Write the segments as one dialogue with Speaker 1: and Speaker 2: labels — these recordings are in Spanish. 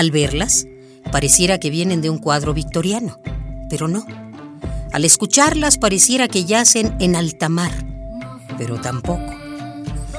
Speaker 1: Al verlas, pareciera que vienen de un cuadro victoriano, pero no. Al escucharlas pareciera que yacen en alta mar, pero tampoco.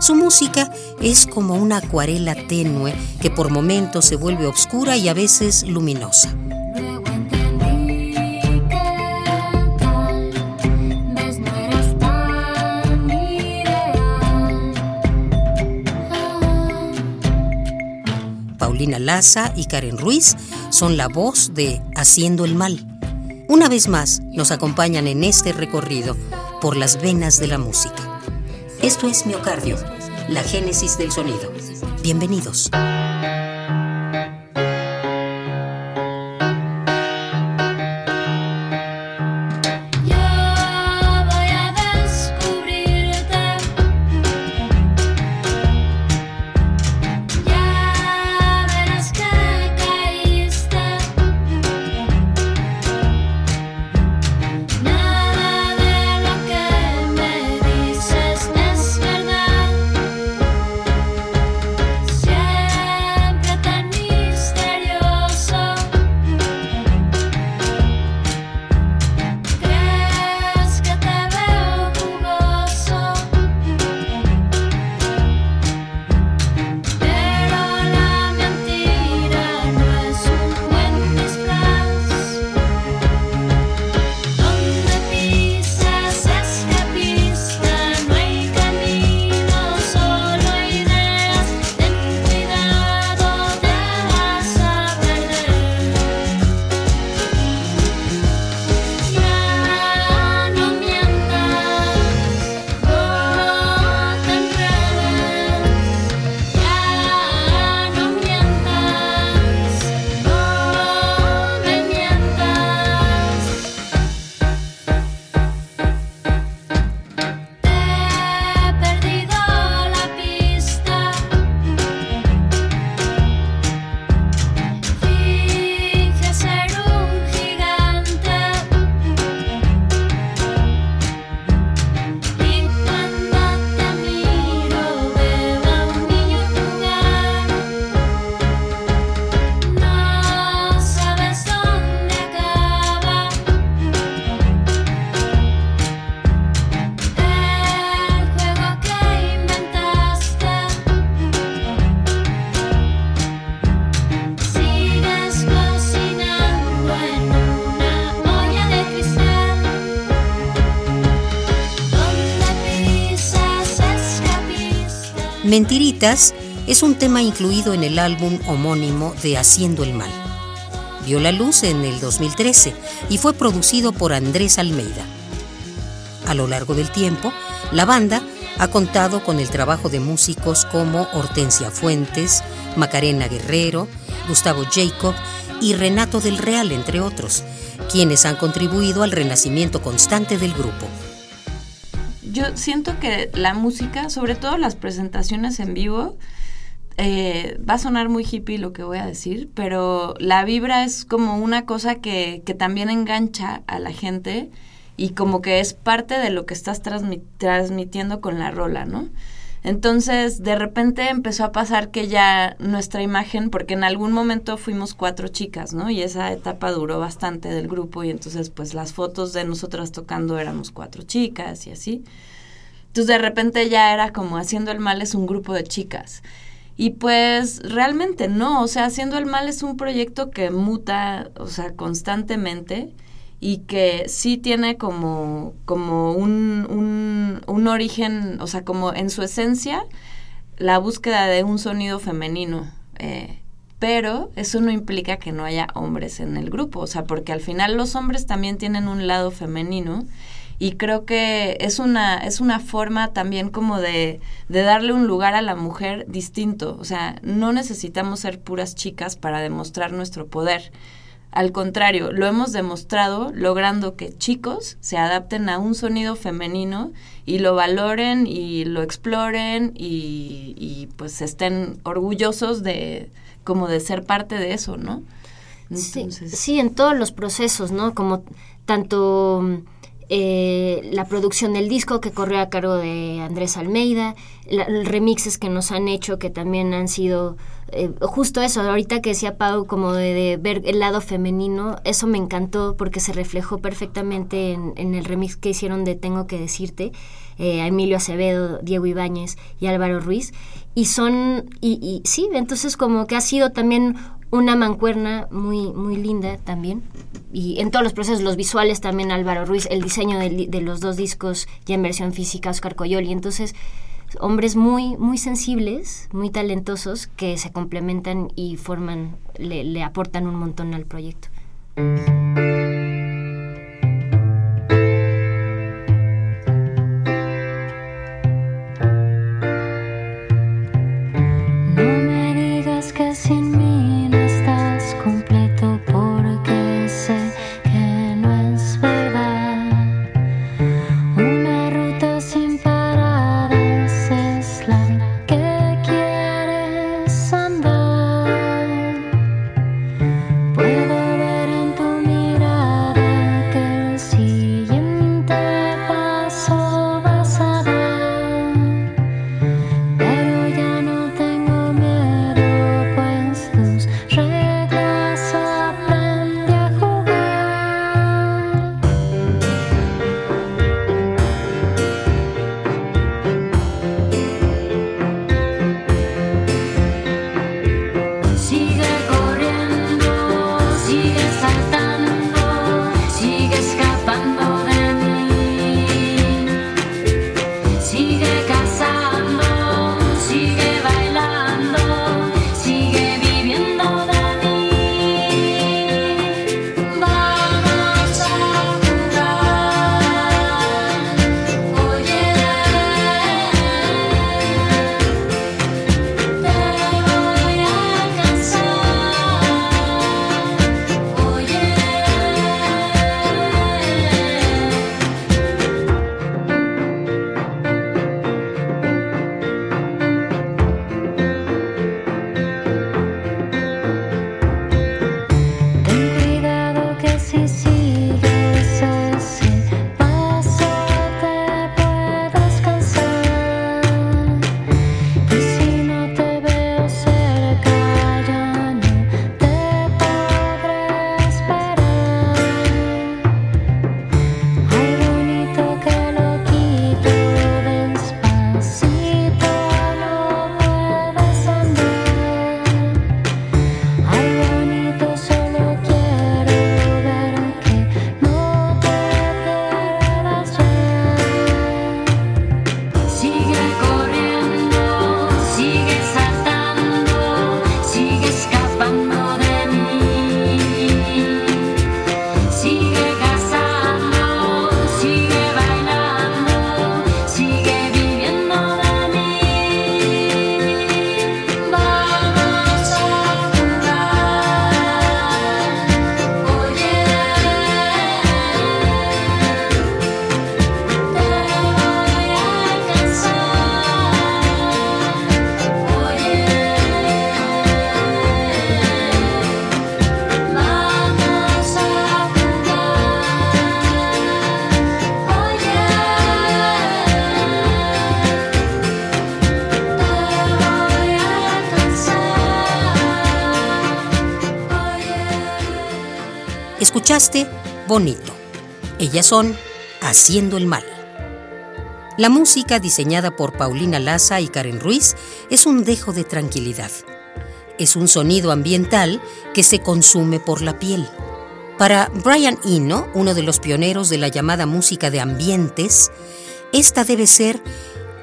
Speaker 1: Su música es como una acuarela tenue que por momentos se vuelve oscura y a veces luminosa. Laza y Karen Ruiz son la voz de Haciendo el Mal. Una vez más nos acompañan en este recorrido por las venas de la música. Esto es Miocardio, la génesis del sonido. Bienvenidos. Mentiritas es un tema incluido en el álbum homónimo de Haciendo el Mal. Vio la luz en el 2013 y fue producido por Andrés Almeida. A lo largo del tiempo, la banda ha contado con el trabajo de músicos como Hortensia Fuentes, Macarena Guerrero, Gustavo Jacob y Renato del Real, entre otros, quienes han contribuido al renacimiento constante del grupo
Speaker 2: yo siento que la música, sobre todo las presentaciones en vivo, eh, va a sonar muy hippie lo que voy a decir, pero la vibra es como una cosa que, que también engancha a la gente y como que es parte de lo que estás transmitiendo con la rola, ¿no? Entonces, de repente empezó a pasar que ya nuestra imagen, porque en algún momento fuimos cuatro chicas, ¿no? Y esa etapa duró bastante del grupo y entonces pues las fotos de nosotras tocando éramos cuatro chicas y así. Entonces de repente ya era como haciendo el mal es un grupo de chicas. Y pues realmente no, o sea, haciendo el mal es un proyecto que muta, o sea, constantemente y que sí tiene como, como un, un, un, origen, o sea, como en su esencia, la búsqueda de un sonido femenino. Eh, pero eso no implica que no haya hombres en el grupo, o sea, porque al final los hombres también tienen un lado femenino y creo que es una, es una forma también como de, de darle un lugar a la mujer distinto. O sea, no necesitamos ser puras chicas para demostrar nuestro poder. Al contrario, lo hemos demostrado logrando que chicos se adapten a un sonido femenino y lo valoren y lo exploren y, y pues estén orgullosos de como de ser parte de eso, ¿no?
Speaker 1: sí, sí, en todos los procesos, ¿no? Como tanto eh, la producción del disco que corrió a cargo de Andrés Almeida, los remixes que nos han hecho que también han sido eh, justo eso, ahorita que decía Pau como de, ver el lado femenino, eso me encantó porque se reflejó perfectamente en, el remix que hicieron de Tengo que decirte, eh, a Emilio Acevedo, Diego Ibáñez y Álvaro Ruiz, y son, y, y sí, entonces como que ha sido también una mancuerna muy, muy linda también. Y en todos los procesos, los visuales también Álvaro Ruiz, el diseño de, los dos discos ya en versión física Oscar Coyoli. Entonces, hombres muy, muy sensibles, muy talentosos que se complementan y forman, le, le aportan un montón al proyecto.
Speaker 3: Escuchaste Bonito. Ellas son Haciendo el Mal. La música diseñada por Paulina Laza y Karen Ruiz es un dejo de tranquilidad. Es un sonido ambiental que se consume por la piel. Para Brian Eno, uno de los pioneros de la llamada música de ambientes, esta debe ser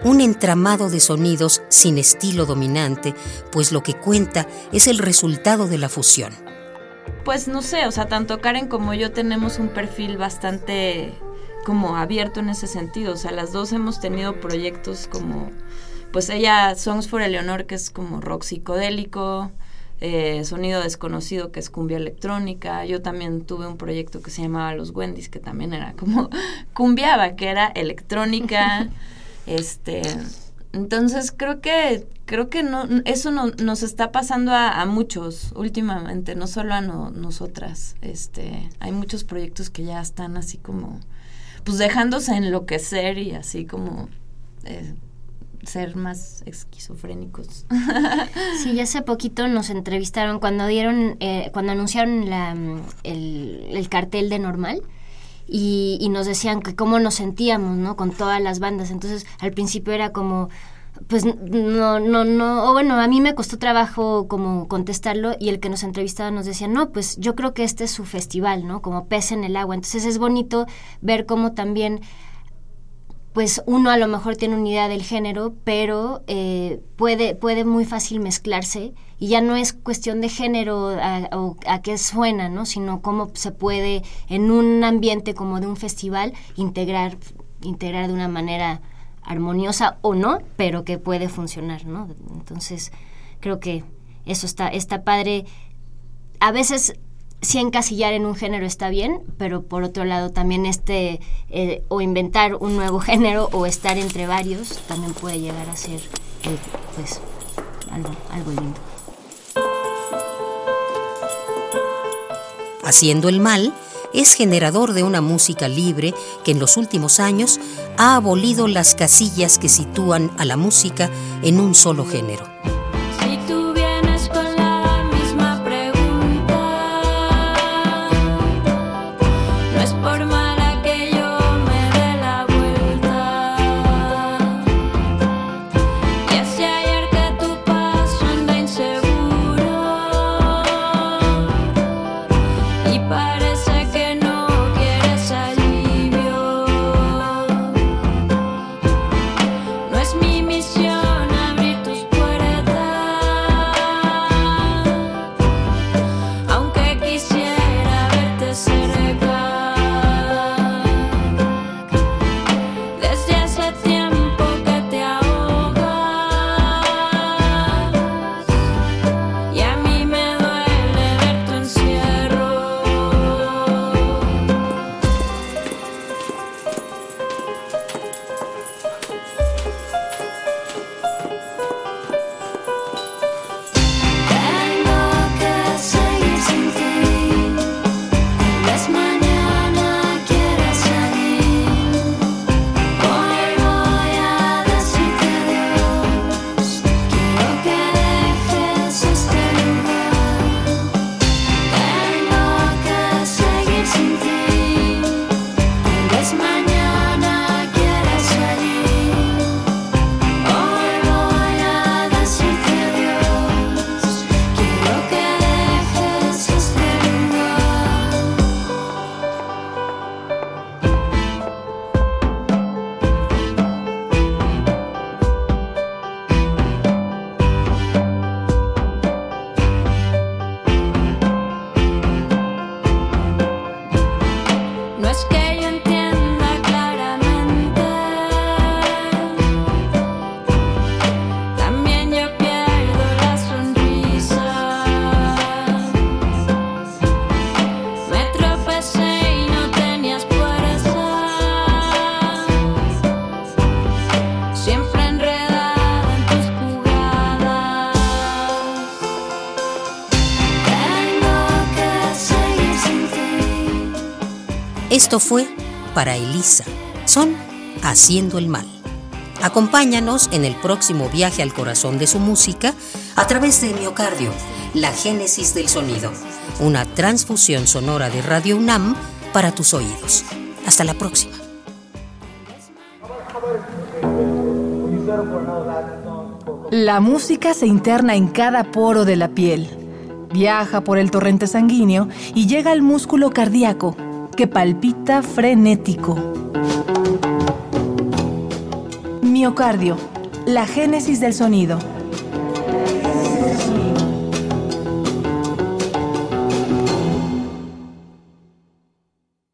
Speaker 3: un entramado de sonidos sin estilo dominante, pues lo que cuenta es el resultado de la fusión
Speaker 2: pues no sé, o sea, tanto Karen como yo tenemos un perfil bastante como abierto en ese sentido. O sea, las dos hemos tenido proyectos como, pues ella, Songs for Eleonor, que es como rock psicodélico, eh, Sonido Desconocido, que es cumbia electrónica. Yo también tuve un proyecto que se llamaba Los Wendy's, que también era como cumbiaba, que era electrónica. este entonces creo que creo que no eso no, nos está pasando a, muchos últimamente, no solo a nosotras. Este, hay muchos proyectos que ya están así como pues dejándose enloquecer y así como eh, ser más esquizofrénicos.
Speaker 1: Sí, ya hace poquito nos entrevistaron cuando dieron, eh, cuando anunciaron la, el, el, cartel de Normal y, y, nos decían que cómo nos sentíamos, ¿no? Con todas las bandas. Entonces, al principio era como, pues no, no, no, o bueno, a mí me costó trabajo como contestarlo y el que nos entrevistaba nos decía, no, pues yo creo que este es su festival, ¿no? Como pez en el agua. Entonces es bonito ver cómo también, pues uno a lo mejor tiene una idea del género, pero eh, puede, puede muy fácil mezclarse y ya no es cuestión de género a, a qué suena, ¿no? Sino cómo se puede en un ambiente como de un festival integrar, integrar de una manera armoniosa o no, pero que puede funcionar, ¿no? Entonces, creo que eso está, está padre. A veces sí encasillar en un género está bien, pero por otro lado también este, eh, o inventar un nuevo género o estar entre varios también puede llegar a ser, eh, pues, algo, algo lindo.
Speaker 3: Haciendo el mal es generador de una música libre que en los últimos años ha abolido las casillas que sitúan a la música en un solo género. Esto fue para Elisa. Son Haciendo el Mal. Acompáñanos en el próximo viaje al corazón de su música a través de Miocardio, la génesis del sonido, una transfusión sonora de Radio UNAM para tus oídos. Hasta la próxima.
Speaker 4: La música se interna en cada poro de la piel, viaja por el torrente sanguíneo y llega al músculo cardíaco que palpita frenético. Miocardio, la génesis del sonido.